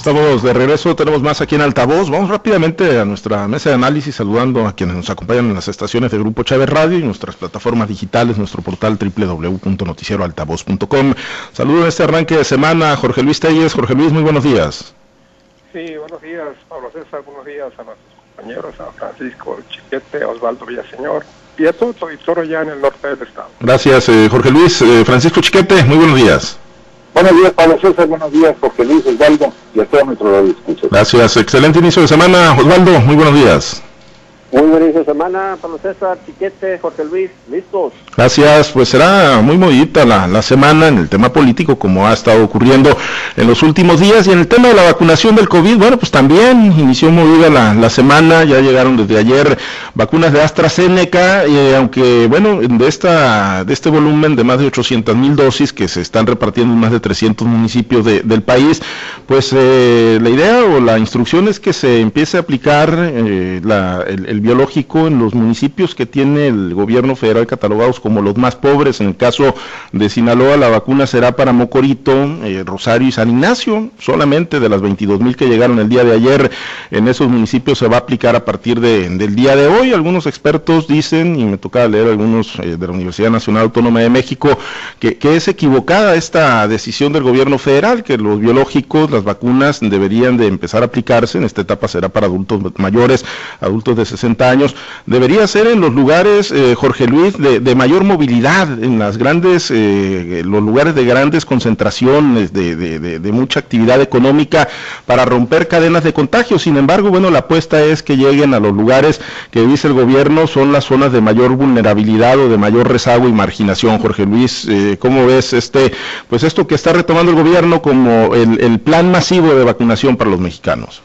Estamos de regreso, tenemos más aquí en Altavoz. Vamos rápidamente a nuestra mesa de análisis, saludando a quienes nos acompañan en las estaciones de Grupo Chávez Radio y nuestras plataformas digitales, nuestro portal www.noticieroaltavoz.com. Saludo en este arranque de semana Jorge Luis Telles. Jorge Luis, muy buenos días. Sí, buenos días, Pablo César, buenos días a nuestros compañeros, a Francisco Chiquete, a Osvaldo Villaseñor y a todo el ya en el norte del estado. Gracias, eh, Jorge Luis. Eh, Francisco Chiquete, muy buenos días. Buenos días, Pablo César. Buenos días, Jorge Luis, Osvaldo y a todos nuestros escucha. Gracias. Excelente inicio de semana. Osvaldo, muy buenos días. Muy buen inicio de semana, Pablo César, Chiquete, Jorge Luis, listos. Gracias, pues será muy movida la, la, semana en el tema político, como ha estado ocurriendo en los últimos días, y en el tema de la vacunación del COVID, bueno, pues también inició movida la, la semana, ya llegaron desde ayer vacunas de AstraZeneca, y aunque, bueno, de, esta, de este volumen de más de 800 mil dosis que se están repartiendo en más de 300 municipios de, del país, pues eh, la idea o la instrucción es que se empiece a aplicar eh, la, el biológico en los municipios que tiene el gobierno federal catalogados como los más pobres. En el caso de Sinaloa, la vacuna será para Mocorito, eh, Rosario y San Ignacio. Solamente de las 22 mil que llegaron el día de ayer en esos municipios se va a aplicar a partir de, del día de hoy. Algunos expertos dicen, y me toca leer algunos eh, de la Universidad Nacional Autónoma de México, que, que es equivocada esta decisión del gobierno federal, que los biológicos, las vacunas deberían de empezar a aplicarse. En esta etapa será para adultos mayores, adultos de 60 años, debería ser en los lugares, eh, Jorge Luis, de, mayor movilidad, en las grandes, eh, los lugares de grandes concentraciones, de, de, mucha actividad económica, para romper cadenas de contagio. Sin embargo, bueno, la apuesta es que lleguen a los lugares que dice el gobierno son las zonas de mayor vulnerabilidad o de mayor rezago y marginación. Jorge Luis, eh, ¿cómo ves este, pues esto que está retomando el gobierno como el plan masivo de vacunación para los mexicanos?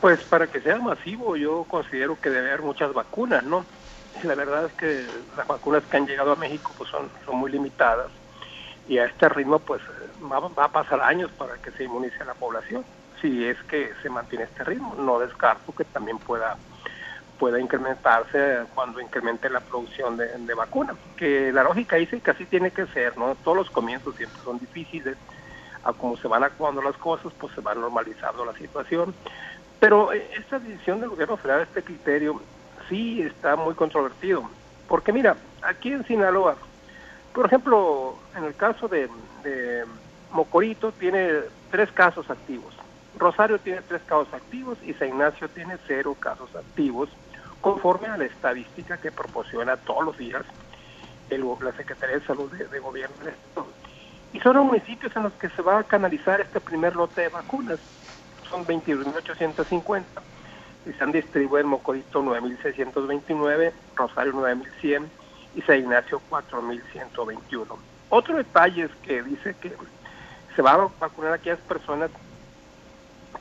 Pues para que sea masivo yo considero que debe haber muchas vacunas, ¿no? La verdad es que las vacunas que han llegado a México pues son, son muy limitadas y a este ritmo pues va, va a pasar años para que se inmunice a la población, si es que se mantiene este ritmo. No descarto que también pueda pueda incrementarse cuando incremente la producción de, de vacunas, que la lógica dice que así tiene que ser, ¿no? Todos los comienzos siempre son difíciles, a como se van actuando las cosas, pues se va normalizando la situación. Pero eh, esta decisión del gobierno federal, este criterio, sí está muy controvertido. Porque mira, aquí en Sinaloa, por ejemplo, en el caso de, Mocorito tiene tres casos activos. Rosario tiene tres casos activos y San Ignacio tiene cero casos activos, conforme a la estadística que proporciona todos los días el, la Secretaría de Salud de, Gobierno del Estado. Y son los municipios en los que se va a canalizar este primer lote de vacunas son 22.850 han distribuido en Mocorito 9.629, Rosario 9.100 y San Ignacio 4.121. Otro detalle es que dice que se va a vacunar a aquellas personas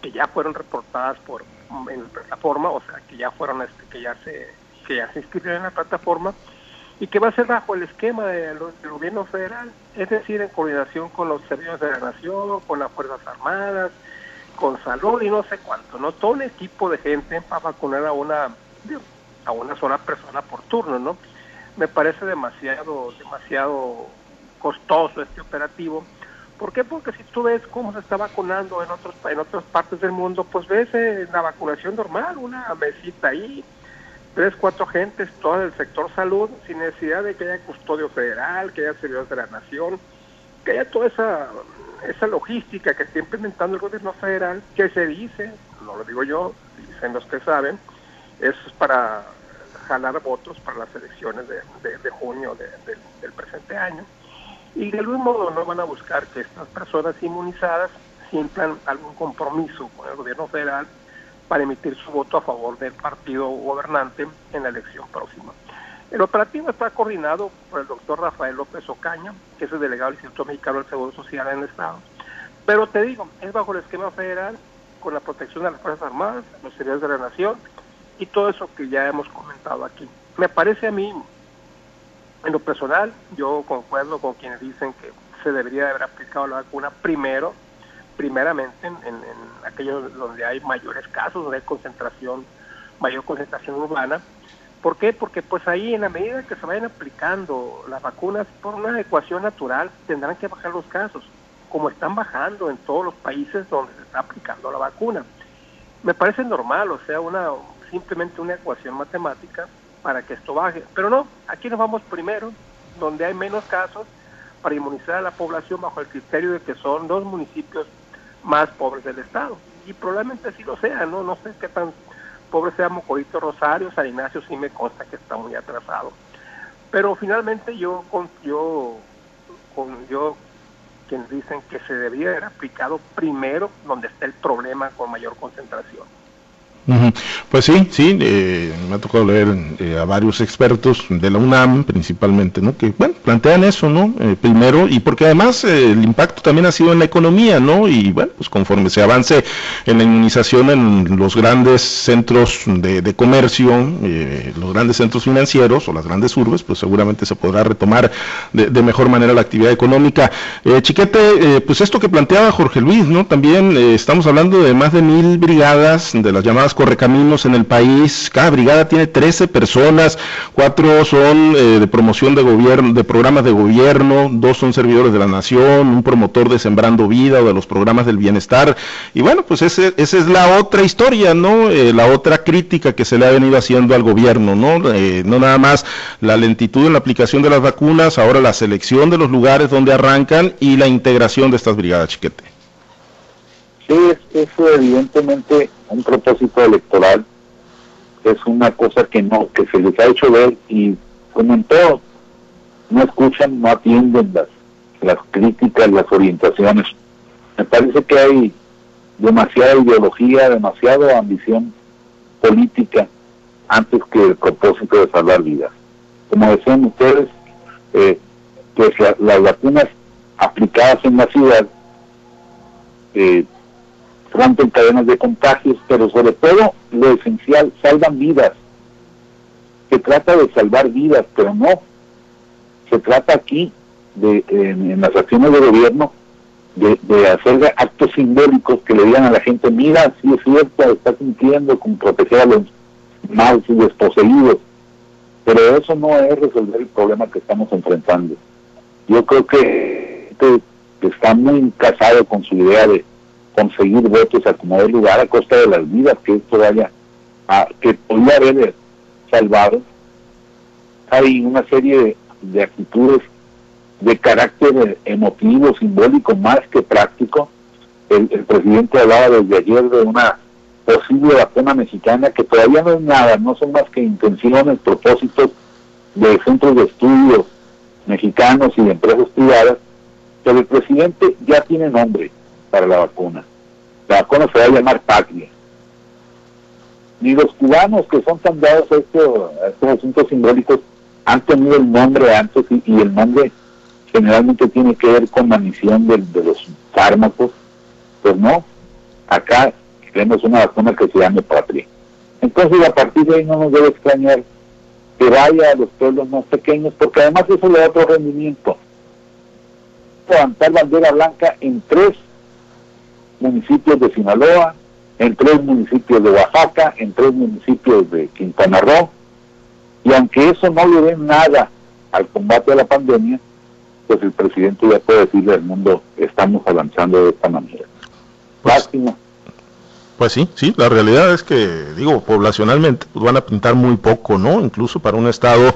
que ya fueron reportadas por en la plataforma, o sea, que ya fueron este, que ya se que ya se inscribieron en la plataforma y que va a ser bajo el esquema del gobierno federal, es decir, en coordinación con los servicios de la nación, con las Fuerzas Armadas, con salud y no sé cuánto, ¿no? Todo un equipo de gente para vacunar a una, a una sola persona por turno, ¿no? Me parece demasiado, demasiado costoso este operativo. ¿Por qué? Porque si tú ves cómo se está vacunando en otros en otras partes del mundo, pues ves eh, la vacunación normal, una mesita ahí, tres, cuatro gentes, todo el sector salud, sin necesidad de que haya custodio federal, que haya servidores de la nación, que haya toda esa esa logística que está implementando el gobierno federal, que se dice, no lo digo yo, dicen los que saben, es para jalar votos para las elecciones de, junio del presente año. Y de algún modo no van a buscar que estas personas inmunizadas sientan algún compromiso con el gobierno federal para emitir su voto a favor del partido gobernante en la elección próxima. El operativo está coordinado por el doctor Rafael López Ocaña, que es el delegado del Instituto Mexicano del Seguro Social en el Estado. Pero te digo, es bajo el esquema federal, con la protección de las Fuerzas Armadas, los servicios de la Nación y todo eso que ya hemos comentado aquí. Me parece a mí, en lo personal, yo concuerdo con quienes dicen que se debería haber aplicado la vacuna primero, primeramente en, en aquellos donde hay mayores casos, donde hay concentración, mayor concentración urbana, ¿Por qué? Porque pues ahí en la medida que se vayan aplicando las vacunas por una ecuación natural tendrán que bajar los casos, como están bajando en todos los países donde se está aplicando la vacuna. Me parece normal, o sea, una simplemente una ecuación matemática para que esto baje. Pero no, aquí nos vamos primero, donde hay menos casos, para inmunizar a la población bajo el criterio de que son los municipios más pobres del estado. Y probablemente así lo sea, ¿no? No sé qué tan pobre sea Mocorito Rosario, San Ignacio sí me consta que está muy atrasado. Pero finalmente yo, con, yo, yo quienes dicen que se debería haber aplicado primero donde está el problema con mayor concentración. Pues sí, sí, eh, me ha tocado leer eh, a varios expertos de la UNAM principalmente, ¿no? Que, bueno, plantean eso, ¿no? Eh, primero, y porque además el impacto también ha sido en la economía, ¿no? Y bueno, pues conforme se avance en la inmunización en los grandes centros de, comercio, los grandes centros financieros o las grandes urbes, pues seguramente se podrá retomar de, de mejor manera la actividad económica. Chiquete, pues esto que planteaba Jorge Luis, ¿no? También estamos hablando de más de mil brigadas de las llamadas correcaminos en el país. Cada brigada tiene 13 personas, cuatro son eh, de promoción de gobierno, de programas de gobierno, dos son servidores de la nación, un promotor de Sembrando Vida o de los programas del bienestar. Y bueno, pues ese, esa es la otra historia, ¿no? Eh, la otra crítica que se le ha venido haciendo al gobierno, ¿no? Eh, no nada más la lentitud en la aplicación de las vacunas, ahora la selección de los lugares donde arrancan y la integración de estas brigadas, chiquete. Sí, eso evidentemente un propósito electoral es una cosa que no, que se les ha hecho ver y como en todo, no escuchan, no atienden las, las críticas, las orientaciones. Me parece que hay demasiada ideología, demasiada ambición política antes que el propósito de salvar vidas. Como decían ustedes, eh, pues las vacunas aplicadas en la ciudad eh, rompen cadenas de contagios, pero sobre todo lo esencial, salvan vidas. Se trata de salvar vidas, pero no. Se trata aquí, de, en, las acciones de gobierno, de, hacer actos simbólicos que le digan a la gente, mira, si es cierto, está cumpliendo con proteger a los malos y desposeídos, pero eso no es resolver el problema que estamos enfrentando. Yo creo que está muy casado con su idea de conseguir votos a como de lugar a costa de las vidas que esto vaya a, que podría haber salvado. Hay una serie de, actitudes de carácter emotivo, simbólico, más que práctico. El, presidente hablaba desde ayer de una posible vacuna mexicana que todavía no es nada, no son más que intenciones, propósitos de centros de estudio mexicanos y de empresas privadas, pero el presidente ya tiene nombre, para la vacuna. La vacuna se va a llamar Patria. Ni los cubanos que son tan dados a, estos asuntos simbólicos han tenido el nombre antes y, el nombre generalmente tiene que ver con la misión de, los fármacos. Pues no, acá tenemos una vacuna que se llama Patria. Entonces a partir de ahí no nos debe extrañar que vaya a los pueblos más pequeños, porque además eso le da otro rendimiento. Levantar bandera blanca en tres municipios de Sinaloa, en tres municipios de Oaxaca, en tres municipios de Quintana Roo, y aunque eso no le dé nada al combate a la pandemia, pues el presidente ya puede decirle al mundo, estamos avanzando de esta manera. Pues, Lástima. Pues sí, sí, la realidad es que, digo, poblacionalmente pues van a pintar muy poco, ¿no? Incluso para un estado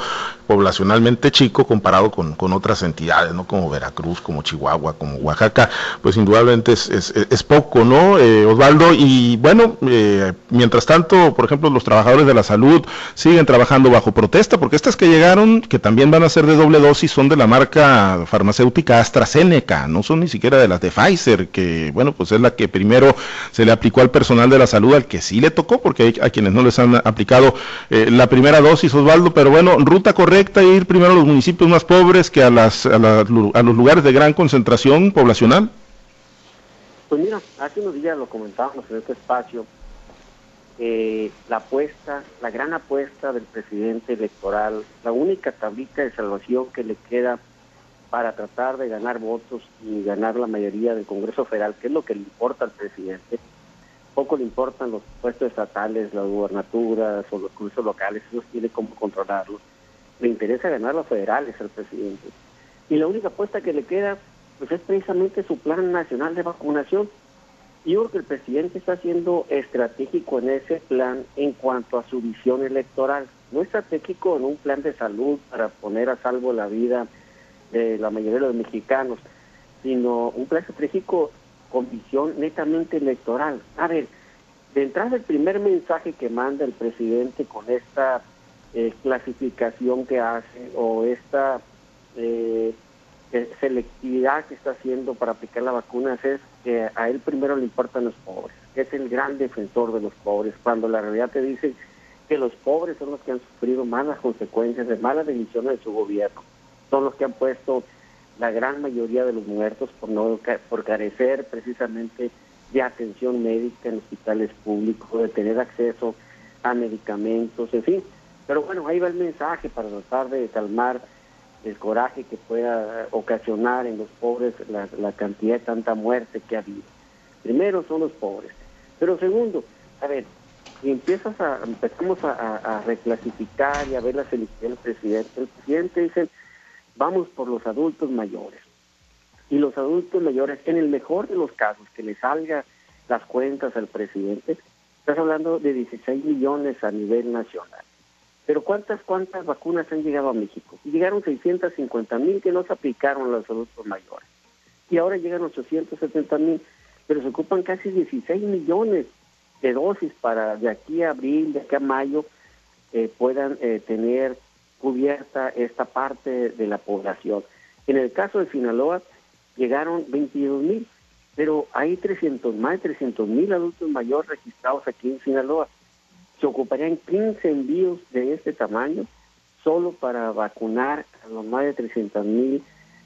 poblacionalmente chico comparado con, otras entidades, ¿no? Como Veracruz, como Chihuahua, como Oaxaca, pues indudablemente es, es, poco, ¿no? Eh, Osvaldo, y bueno, eh, mientras tanto, por ejemplo, los trabajadores de la salud siguen trabajando bajo protesta, porque estas que llegaron, que también van a ser de doble dosis, son de la marca farmacéutica AstraZeneca, no son ni siquiera de las de Pfizer, que, bueno, pues es la que primero se le aplicó al personal de la salud, al que sí le tocó, porque hay a quienes no les han aplicado eh, la primera dosis, Osvaldo, pero bueno, ruta correcta ir primero a los municipios más pobres que a, las, a, los lugares de gran concentración poblacional? Pues mira, hace unos días lo comentábamos en este espacio, eh, la apuesta, la gran apuesta del presidente electoral, la única tablita de salvación que le queda para tratar de ganar votos y ganar la mayoría del Congreso Federal, que es lo que le importa al presidente. Poco le importan los puestos estatales, las gubernaturas o los congresos locales, eso tiene como controlarlos le interesa ganar los federales al presidente. Y la única apuesta que le queda pues es precisamente su plan nacional de vacunación. Yo creo que el presidente está siendo estratégico en ese plan en cuanto a su visión electoral. No estratégico en un plan de salud para poner a salvo la vida de la mayoría de los mexicanos, sino un plan estratégico con visión netamente electoral. A ver, de entrada el primer mensaje que manda el presidente con esta eh, clasificación que hace o esta eh, eh, selectividad que está haciendo para aplicar las vacunas es que a él primero le importan los pobres, es el gran defensor de los pobres, cuando la realidad te dice que los pobres son los que han sufrido malas consecuencias de malas decisiones de su gobierno, son los que han puesto la gran mayoría de los muertos por no por carecer precisamente de atención médica en hospitales públicos, de tener acceso a medicamentos, en fin. Pero bueno, ahí va el mensaje para tratar de calmar el coraje que pueda ocasionar en los pobres la, cantidad de tanta muerte que ha habido. Primero son los pobres. Pero segundo, a ver, si empiezas a, empezamos a, reclasificar y a ver la felicidad del presidente, el presidente dice, vamos por los adultos mayores. Y los adultos mayores, en el mejor de los casos, que le salga las cuentas al presidente, estás hablando de 16 millones a nivel nacional. Pero ¿cuántas, cuántas vacunas han llegado a México? Llegaron 650 mil que no se aplicaron los adultos mayores. Y ahora llegan 870 mil, pero se ocupan casi 16 millones de dosis para de aquí a abril, de aquí a mayo, eh, puedan eh, tener cubierta esta parte de la población. En el caso de Sinaloa, llegaron 22 mil, pero hay 300, más de 300 mil adultos mayores registrados aquí en Sinaloa se ocuparían 15 envíos de este tamaño solo para vacunar a los más de 300 mil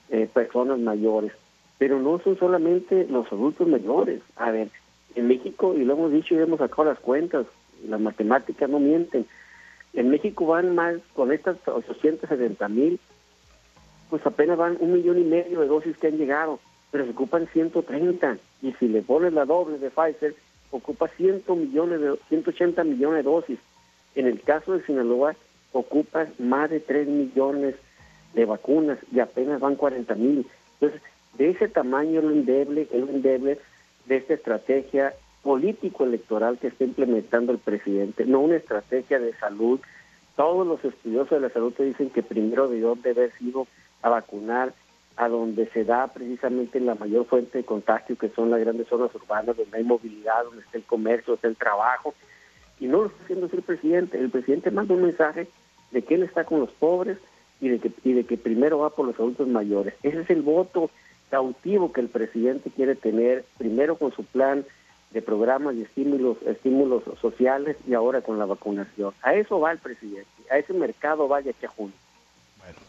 eh, personas mayores. Pero no son solamente los adultos mayores. A ver, en México, y lo hemos dicho y hemos sacado las cuentas, las matemáticas no mienten, en México van más, con estas 870 mil, pues apenas van un millón y medio de dosis que han llegado, pero se ocupan 130. Y si le pones la doble de Pfizer, ocupa 100 millones de, 180 millones de dosis. En el caso de Sinaloa, ocupa más de 3 millones de vacunas y apenas van 40 mil. Entonces, de ese tamaño lo endeble, es lo endeble de esta estrategia político-electoral que está implementando el presidente, no una estrategia de salud. Todos los estudiosos de la salud te dicen que primero debió de haber sido a vacunar a donde se da precisamente la mayor fuente de contagio, que son las grandes zonas urbanas, donde hay movilidad, donde está el comercio, está el trabajo. Y no lo está haciendo el presidente. El presidente manda un mensaje de que él está con los pobres y de que, y de que primero va por los adultos mayores. Ese es el voto cautivo que el presidente quiere tener, primero con su plan de programas y estímulos, estímulos sociales y ahora con la vacunación. A eso va el presidente, a ese mercado vaya que a junio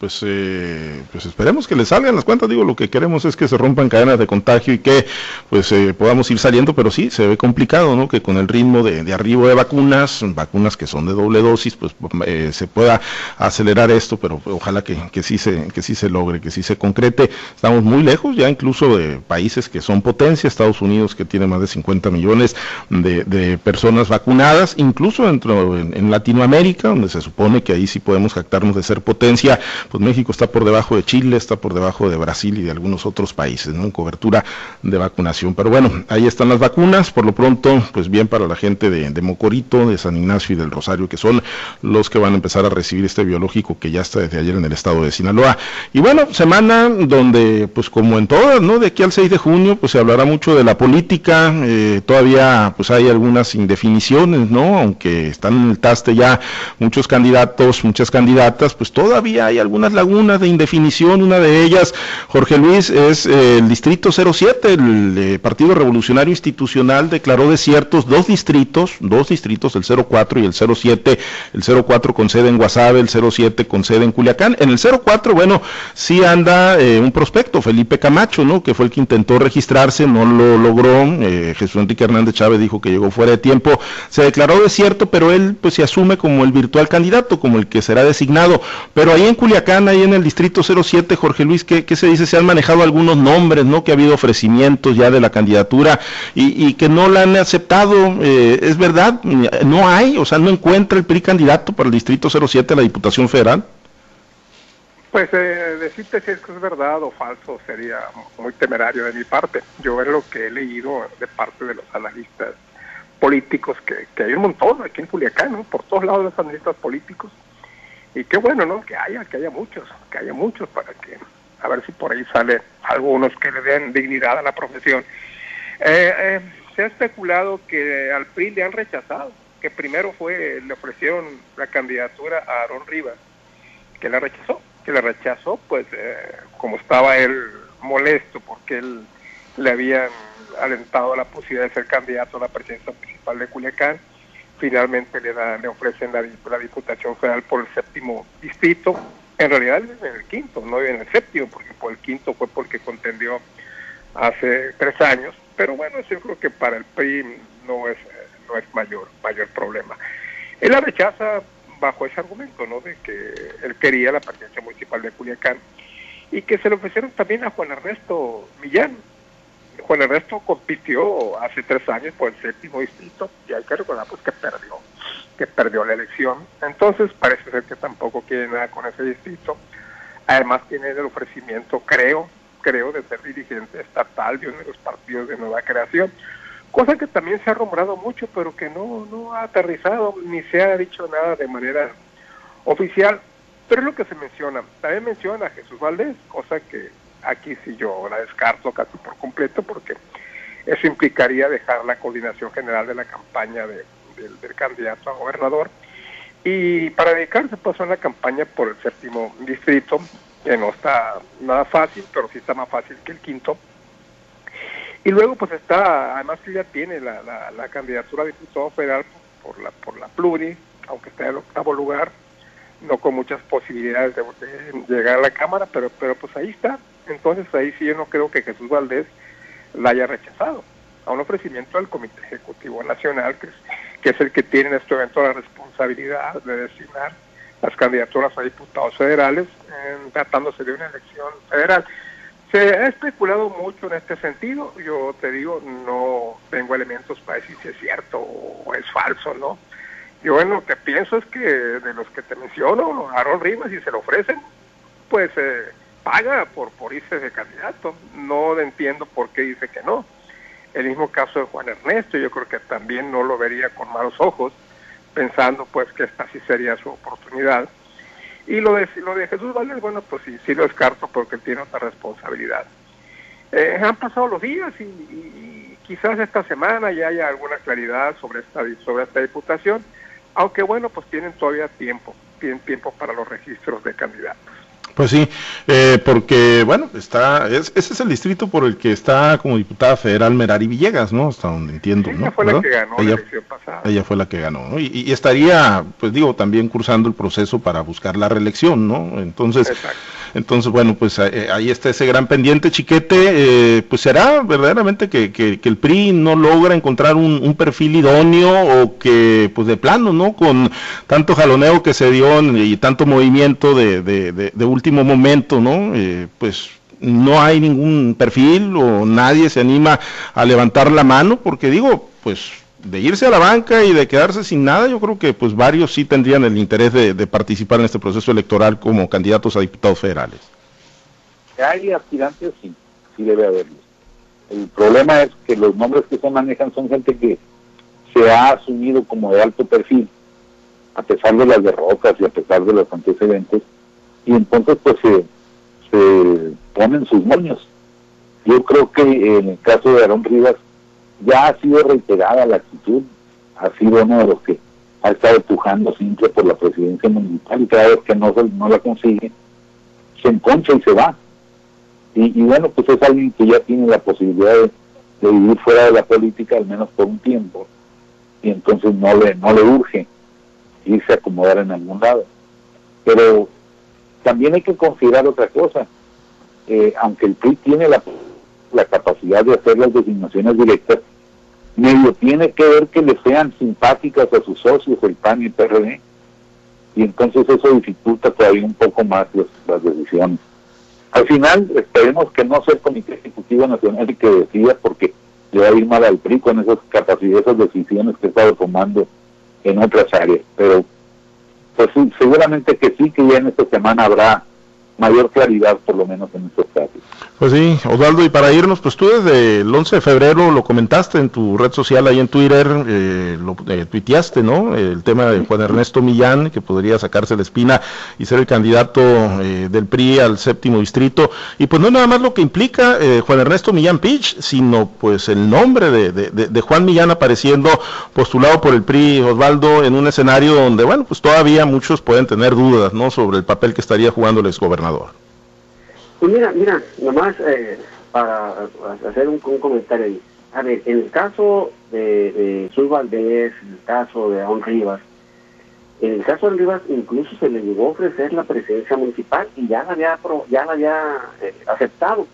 pues, eh, pues esperemos que le salgan las cuentas. Digo, lo que queremos es que se rompan cadenas de contagio y que pues eh, podamos ir saliendo, pero sí, se ve complicado, ¿no? Que con el ritmo de, arribo de vacunas, vacunas que son de doble dosis, pues eh, se pueda acelerar esto, pero ojalá que, que, sí se, que sí se logre, que sí se concrete. Estamos muy lejos ya incluso de países que son potencia, Estados Unidos que tiene más de 50 millones de, de personas vacunadas, incluso dentro en, en Latinoamérica, donde se supone que ahí sí podemos jactarnos de ser potencia pues México está por debajo de Chile, está por debajo de Brasil y de algunos otros países, ¿no? En cobertura de vacunación. Pero bueno, ahí están las vacunas, por lo pronto, pues bien para la gente de, Mocorito, de San Ignacio y del Rosario, que son los que van a empezar a recibir este biológico que ya está desde ayer en el estado de Sinaloa. Y bueno, semana donde, pues como en todas, ¿no? De aquí al 6 de junio, pues se hablará mucho de la política, eh, todavía pues hay algunas indefiniciones, ¿no? Aunque están en el taste ya muchos candidatos, muchas candidatas, pues todavía hay algunas lagunas de indefinición, una de ellas, Jorge Luis, es eh, el distrito 07, el eh, Partido Revolucionario Institucional declaró desiertos dos distritos, dos distritos, el 04 y el 07, el 04 con sede en Guasave, el 07 con sede en Culiacán. En el 04, bueno, sí anda eh, un prospecto, Felipe Camacho, ¿no? Que fue el que intentó registrarse, no lo logró, Jesús Enrique Hernández Chávez dijo que llegó fuera de tiempo, se declaró desierto, pero él pues se asume como el virtual candidato, como el que será designado, pero ahí en Culiacán ahí en el distrito 07, Jorge Luis, ¿qué, se dice? Se han manejado algunos nombres, ¿no? Que ha habido ofrecimientos ya de la candidatura y, que no la han aceptado. Eh, ¿Es verdad? ¿No hay? O sea, ¿no encuentra el PRI candidato para el distrito 07 a la Diputación Federal? Pues eh, decirte si es que es verdad o falso sería muy temerario de mi parte. Yo es lo que he leído de parte de los analistas políticos, que, que hay un montón aquí en Culiacán, ¿no? por todos lados los analistas políticos. Y qué bueno, ¿no? Que haya, que haya muchos, que haya muchos para que, a ver si por ahí sale algunos que le den dignidad a la profesión. Eh, eh, se ha especulado que al PRI le han rechazado, que primero fue, le ofrecieron la candidatura a Aaron Rivas, que la rechazó que le rechazó, pues eh, como estaba él molesto porque él le habían alentado la posibilidad de ser candidato a la presidencia municipal de Culiacán, finalmente le, da, le ofrecen la, la Diputación Federal por el séptimo distrito, en realidad en el quinto, no en el séptimo, porque por el quinto fue porque contendió hace tres años, pero bueno, yo creo que para el PRI no es, no es mayor, mayor problema. Él la rechaza bajo ese argumento, ¿no? De que él quería la presidencia municipal de Culiacán y que se le ofrecieron también a Juan Ernesto Millán. Juan Ernesto compitió hace tres años por el séptimo distrito y hay que recordar pues que perdió, que perdió la elección. Entonces parece ser que tampoco quiere nada con ese distrito. Además tiene el ofrecimiento, creo, creo, de ser dirigente estatal de uno de los partidos de nueva creación cosa que también se ha rumorado mucho, pero que no, no ha aterrizado ni se ha dicho nada de manera oficial. Pero es lo que se menciona. También menciona a Jesús Valdés, cosa que aquí sí yo la descarto casi por completo, porque eso implicaría dejar la coordinación general de la campaña de, del candidato a gobernador y para dedicarse pues a una campaña por el séptimo distrito, que no está nada fácil, pero sí está más fácil que el quinto y luego pues está, además ya tiene la, la, candidatura a diputado federal por la, por la pluri, aunque está en el octavo lugar, no con muchas posibilidades de, llegar a la Cámara, pero, pero pues ahí está. Entonces ahí sí yo no creo que Jesús Valdés la haya rechazado a un ofrecimiento del Comité Ejecutivo Nacional, que es, que es el que tiene en este evento la responsabilidad de designar las candidaturas a diputados federales, tratándose de una elección federal. Se ha especulado mucho en este sentido. Yo te digo, no tengo elementos para decir si es cierto o es falso, ¿no? Yo en lo que pienso es que de los que te menciono, Aaron Rivas, si se lo ofrecen, pues eh, paga por, por irse de candidato. No entiendo por qué dice que no. El mismo caso de Juan Ernesto, yo creo que también no lo vería con malos ojos, pensando pues que esta sí sería su oportunidad y lo de, lo de Jesús Valdés, bueno, pues sí, sí lo descarto porque tiene otra responsabilidad. Eh, han pasado los días y, quizás esta semana ya haya alguna claridad sobre esta, sobre esta diputación, aunque bueno, pues tienen todavía tiempo, tienen tiempo para los registros de candidatos. Pues sí, eh, porque bueno, está, ese es el distrito por el que está como diputada federal Merari Villegas, ¿no? Hasta donde entiendo, ella fue la que ganó ella, la elección pasada. Ella fue la que ganó, ¿no? Y, estaría, pues digo, también cursando el proceso para buscar la reelección, ¿no? Entonces, entonces, bueno, pues eh, ahí está ese gran pendiente, chiquete. Eh, pues será verdaderamente que, que, el PRI no logra encontrar un, perfil idóneo o que, pues de plano, ¿no? Con tanto jaloneo que se dio y tanto movimiento de, de, de, último momento, ¿no? Eh, pues no hay ningún perfil o nadie se anima a levantar la mano, porque digo, pues de irse a la banca y de quedarse sin nada, yo creo que pues varios sí tendrían el interés de, participar en este proceso electoral como candidatos a diputados federales. Hay aspirantes, sí, sí debe haberlos. El problema es que los nombres que se manejan son gente que se ha asumido como de alto perfil, a pesar de las derrotas y a pesar de los antecedentes, y entonces pues se, ponen sus moños. Yo creo que en el caso de Aarón Rivas, ya ha sido reiterada la actitud, ha sido uno de los que ha estado empujando siempre por la presidencia municipal y cada vez que no, no la consigue, se enconcha y se va. Y, bueno, pues es alguien que ya tiene la posibilidad de, vivir fuera de la política, al menos por un tiempo, y entonces no le, no le urge irse a acomodar en algún lado. Pero también hay que considerar otra cosa. Eh, aunque el PRI tiene la la capacidad de hacer las designaciones directas, medio tiene que ver que le sean simpáticas a sus socios, el PAN y el PRD, y entonces eso dificulta todavía un poco más las, decisiones. Al final, esperemos que no sea el Comité Ejecutivo Nacional el que decida, porque le va a ir mal al PRI con esas capacidades, esas decisiones que ha estado tomando en otras áreas. Pero, pues seguramente que sí, que ya en esta semana habrá mayor claridad, por lo menos en estos casos. Pues sí, Osvaldo, y para irnos, pues tú desde el 11 de febrero lo comentaste en tu red social, ahí en Twitter, eh, lo eh, tuiteaste, ¿no? El tema de Juan Ernesto Millán, que podría sacarse la espina y ser el candidato eh, del PRI al séptimo distrito. Y pues no nada más lo que implica Juan Ernesto Millán Pich, sino pues el nombre de, de, Juan Millán apareciendo postulado por el PRI, Osvaldo, en un escenario donde, bueno, pues todavía muchos pueden tener dudas, ¿no? Sobre el papel que estaría jugando el exgobernador. Pues mira, mira, nomás eh, para hacer un, comentario ahí. A ver, en el caso de, de Valdés, en el caso de Aon Rivas, en el caso de Rivas incluso se le llegó a ofrecer la presidencia municipal y ya la había, ya la había eh, aceptado.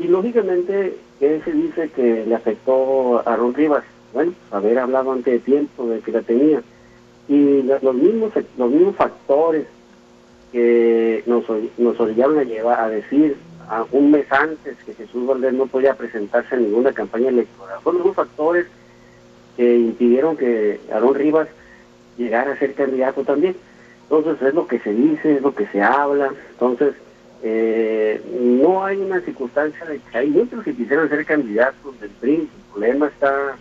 Y lógicamente, ¿qué se dice que le afectó a Ron Rivas? Bueno, haber hablado antes de tiempo de que la tenía. Y los mismos, los mismos factores que nos, nos orillaron a llevar a decir a un mes antes que Jesús Valdés no podía presentarse en ninguna campaña electoral. Fueron los factores que impidieron que Aarón Rivas llegara a ser candidato también. Entonces es lo que se dice, es lo que se habla. Entonces eh, no hay una circunstancia de que hay muchos que quisieran ser candidatos del PRI. El problema está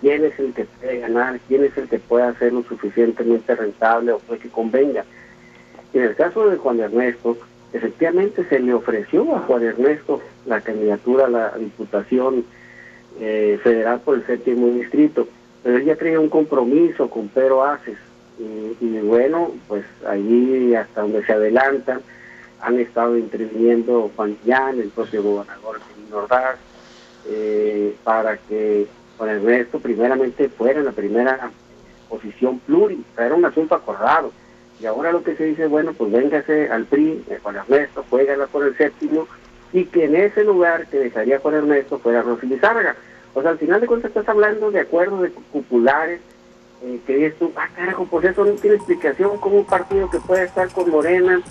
quién es el que puede ganar, quién es el que puede hacer lo suficientemente rentable o que convenga. En el caso de Juan Ernesto, efectivamente se le ofreció a Juan Ernesto la candidatura a la Diputación eh, Federal por el séptimo distrito, pero él ya tenía un compromiso con Pedro Aces. Y, bueno, pues allí hasta donde se adelantan, han estado interviniendo Juan Llán, el propio gobernador Ordaz, eh, para que Juan Ernesto primeramente fuera en la primera posición plural, era un asunto acordado y ahora lo que se dice, bueno, pues véngase al PRI, eh, Juan Ernesto, juégala por el séptimo, y que en ese lugar que dejaría Juan Ernesto fuera Rosy Lizárraga. O sea, al final de cuentas estás hablando de acuerdos de populares, eh, que dices tú, ah, carajo, pues eso no tiene explicación, como un partido que puede estar con Morena,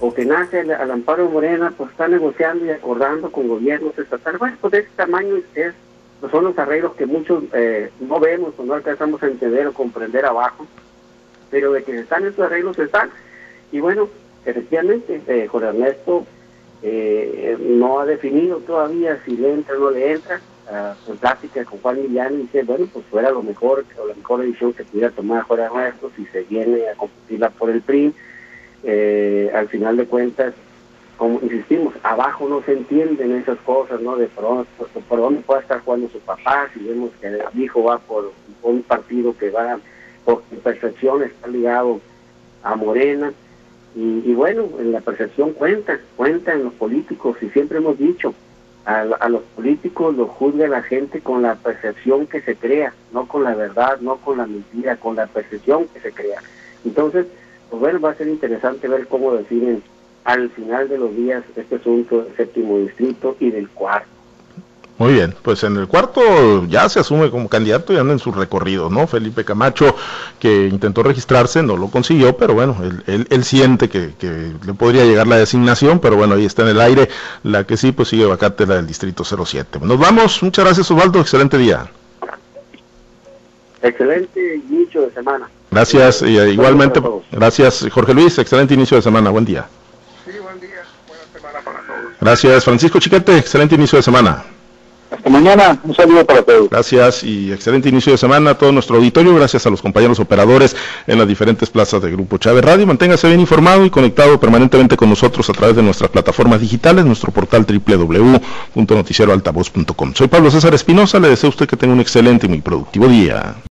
o que nace al, amparo de Morena, pues está negociando y acordando con gobiernos estatales. Bueno, pues de ese tamaño es, son los arreglos que muchos eh, no vemos o no alcanzamos a entender o comprender abajo pero de que están esos arreglos están. Y bueno, efectivamente, eh, Jorge Ernesto eh, no ha definido todavía si le entra o no le entra. Uh, en plática con Juan Millán dice, bueno, pues fuera lo mejor, o la mejor decisión que pudiera tomar Jorge Ernesto si se viene a competirla por el PRI. Eh, al final de cuentas, como insistimos, abajo no se entienden esas cosas, ¿no? De por, por, dónde puede estar jugando su papá, si vemos que el hijo va por un partido que va por percepción está ligado a Morena. Y, bueno, en la percepción cuenta, cuenta en los políticos, y siempre hemos dicho, a, los políticos los juzga la gente con la percepción que se crea, no con la verdad, no con la mentira, con la percepción que se crea. Entonces, pues bueno, va a ser interesante ver cómo definen al final de los días este asunto del séptimo distrito y del cuarto. Muy bien, pues en el cuarto ya se asume como candidato y anda en su recorrido, ¿no? Felipe Camacho, que intentó registrarse, no lo consiguió, pero bueno, él, siente que, le podría llegar la designación, pero bueno, ahí está en el aire. La que sí, pues sigue vacante la del Distrito 07. Nos vamos, muchas gracias Osvaldo, excelente día. Excelente inicio de semana. Gracias, y eh, igualmente, gracias Jorge Luis, excelente inicio de semana, buen día. Sí, buen día, buena semana para todos. Gracias Francisco Chiquete, excelente inicio de semana. Hasta mañana, un saludo para todos. Gracias y excelente inicio de semana a todo nuestro auditorio. Gracias a los compañeros operadores en las diferentes plazas de Grupo Chávez Radio. Manténgase bien informado y conectado permanentemente con nosotros a través de nuestras plataformas digitales, nuestro portal www.noticieroaltavoz.com. Soy Pablo César Espinosa, le deseo a usted que tenga un excelente y muy productivo día.